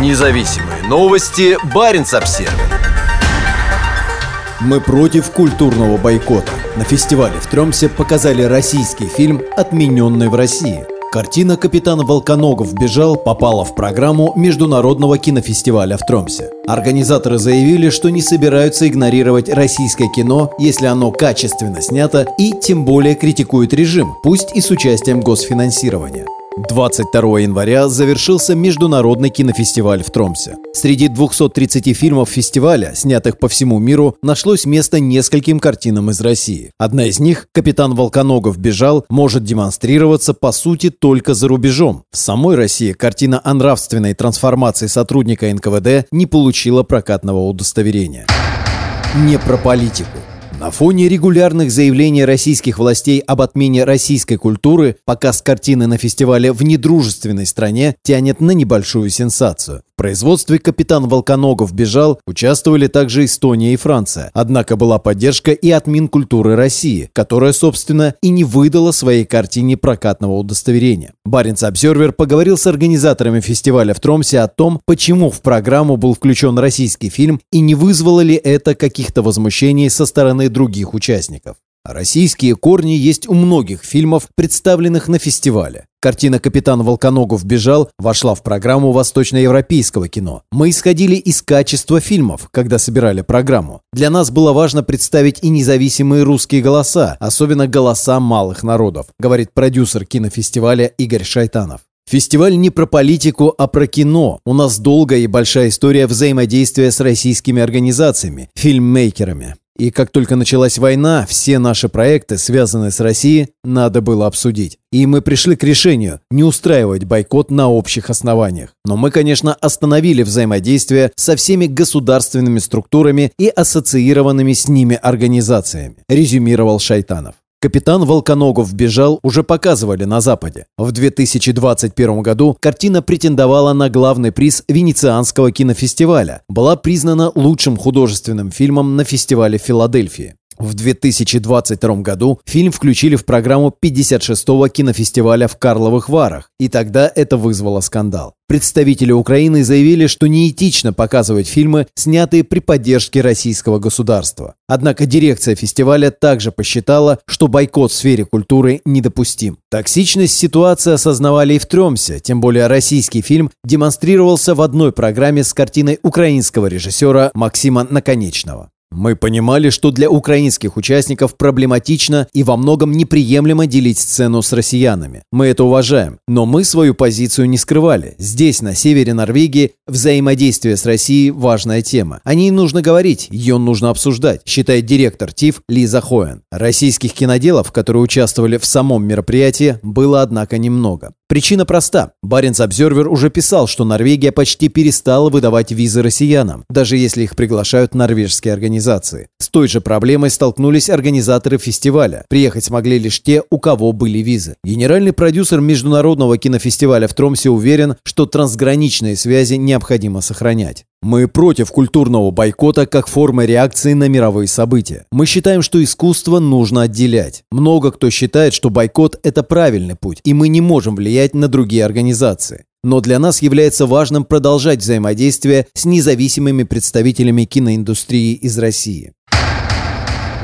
Независимые новости. Барин обсерва Мы против культурного бойкота. На фестивале в Тромсе показали российский фильм «Отмененный в России». Картина «Капитан Волконогов бежал» попала в программу Международного кинофестиваля в Тромсе. Организаторы заявили, что не собираются игнорировать российское кино, если оно качественно снято и тем более критикует режим, пусть и с участием госфинансирования. 22 января завершился Международный кинофестиваль в Тромсе. Среди 230 фильмов фестиваля, снятых по всему миру, нашлось место нескольким картинам из России. Одна из них, «Капитан Волконогов бежал», может демонстрироваться по сути только за рубежом. В самой России картина о нравственной трансформации сотрудника НКВД не получила прокатного удостоверения. Не про политику. На фоне регулярных заявлений российских властей об отмене российской культуры показ картины на фестивале в недружественной стране тянет на небольшую сенсацию. В производстве «Капитан Волконогов бежал» участвовали также Эстония и Франция. Однако была поддержка и от Минкультуры России, которая, собственно, и не выдала своей картине прокатного удостоверения. Баренц Обсервер поговорил с организаторами фестиваля в Тромсе о том, почему в программу был включен российский фильм и не вызвало ли это каких-то возмущений со стороны других участников. Российские корни есть у многих фильмов, представленных на фестивале. Картина «Капитан Волконогов бежал» вошла в программу восточноевропейского кино. Мы исходили из качества фильмов, когда собирали программу. Для нас было важно представить и независимые русские голоса, особенно голоса малых народов, говорит продюсер кинофестиваля Игорь Шайтанов. Фестиваль не про политику, а про кино. У нас долгая и большая история взаимодействия с российскими организациями, фильммейкерами. И как только началась война, все наши проекты, связанные с Россией, надо было обсудить. И мы пришли к решению не устраивать бойкот на общих основаниях. Но мы, конечно, остановили взаимодействие со всеми государственными структурами и ассоциированными с ними организациями, резюмировал Шайтанов. Капитан Волконогов бежал уже показывали на Западе. В 2021 году картина претендовала на главный приз Венецианского кинофестиваля. Была признана лучшим художественным фильмом на фестивале Филадельфии. В 2022 году фильм включили в программу 56-го кинофестиваля в Карловых Варах, и тогда это вызвало скандал. Представители Украины заявили, что неэтично показывать фильмы, снятые при поддержке российского государства. Однако дирекция фестиваля также посчитала, что бойкот в сфере культуры недопустим. Токсичность ситуации осознавали и в Тромсе, тем более российский фильм демонстрировался в одной программе с картиной украинского режиссера Максима Наконечного. Мы понимали, что для украинских участников проблематично и во многом неприемлемо делить сцену с россиянами. Мы это уважаем, но мы свою позицию не скрывали. Здесь, на севере Норвегии, взаимодействие с Россией – важная тема. О ней нужно говорить, ее нужно обсуждать, считает директор ТИФ Лиза Хоен. Российских киноделов, которые участвовали в самом мероприятии, было, однако, немного. Причина проста. Баренц Обзервер уже писал, что Норвегия почти перестала выдавать визы россиянам, даже если их приглашают норвежские организации. С той же проблемой столкнулись организаторы фестиваля. Приехать смогли лишь те, у кого были визы. Генеральный продюсер Международного кинофестиваля в Тромсе уверен, что трансграничные связи необходимо сохранять. Мы против культурного бойкота как формы реакции на мировые события. Мы считаем, что искусство нужно отделять. Много кто считает, что бойкот – это правильный путь, и мы не можем влиять на другие организации. Но для нас является важным продолжать взаимодействие с независимыми представителями киноиндустрии из России.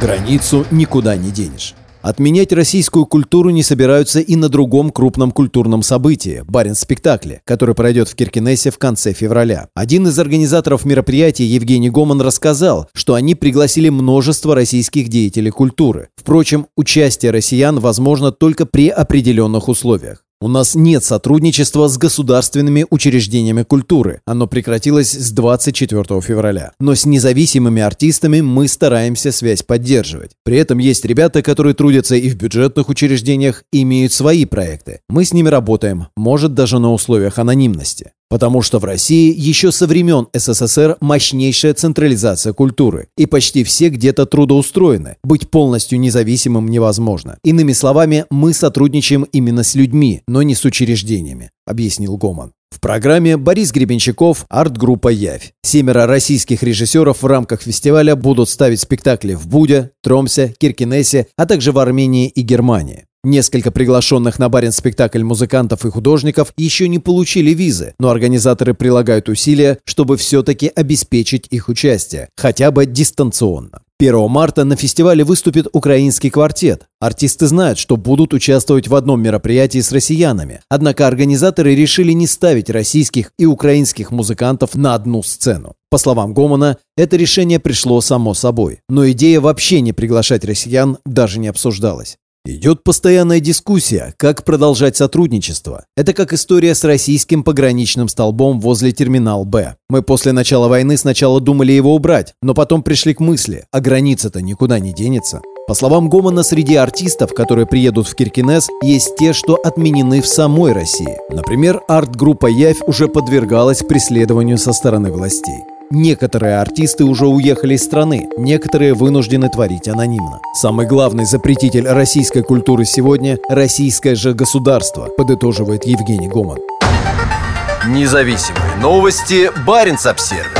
Границу никуда не денешь. Отменять российскую культуру не собираются и на другом крупном культурном событии – Барин-спектакле, который пройдет в Киркинессе в конце февраля. Один из организаторов мероприятия, Евгений Гоман, рассказал, что они пригласили множество российских деятелей культуры. Впрочем, участие россиян возможно только при определенных условиях. У нас нет сотрудничества с государственными учреждениями культуры. Оно прекратилось с 24 февраля. Но с независимыми артистами мы стараемся связь поддерживать. При этом есть ребята, которые трудятся и в бюджетных учреждениях, имеют свои проекты. Мы с ними работаем, может даже на условиях анонимности. Потому что в России еще со времен СССР мощнейшая централизация культуры, и почти все где-то трудоустроены. Быть полностью независимым невозможно. Иными словами, мы сотрудничаем именно с людьми, но не с учреждениями, объяснил Гоман. В программе Борис Гребенщиков, арт-группа «Явь». Семеро российских режиссеров в рамках фестиваля будут ставить спектакли в Буде, Тромсе, Киркинессе, а также в Армении и Германии. Несколько приглашенных на барин спектакль музыкантов и художников еще не получили визы, но организаторы прилагают усилия, чтобы все-таки обеспечить их участие, хотя бы дистанционно. 1 марта на фестивале выступит украинский квартет. Артисты знают, что будут участвовать в одном мероприятии с россиянами. Однако организаторы решили не ставить российских и украинских музыкантов на одну сцену. По словам Гомона, это решение пришло само собой. Но идея вообще не приглашать россиян даже не обсуждалась. Идет постоянная дискуссия, как продолжать сотрудничество. Это как история с российским пограничным столбом возле терминал Б. Мы после начала войны сначала думали его убрать, но потом пришли к мысли, а граница-то никуда не денется. По словам Гомона, среди артистов, которые приедут в Киркинес, есть те, что отменены в самой России. Например, арт-группа «Явь» уже подвергалась преследованию со стороны властей. Некоторые артисты уже уехали из страны, некоторые вынуждены творить анонимно. Самый главный запретитель российской культуры сегодня – российское же государство, подытоживает Евгений Гоман. Независимые новости. Барин обсервис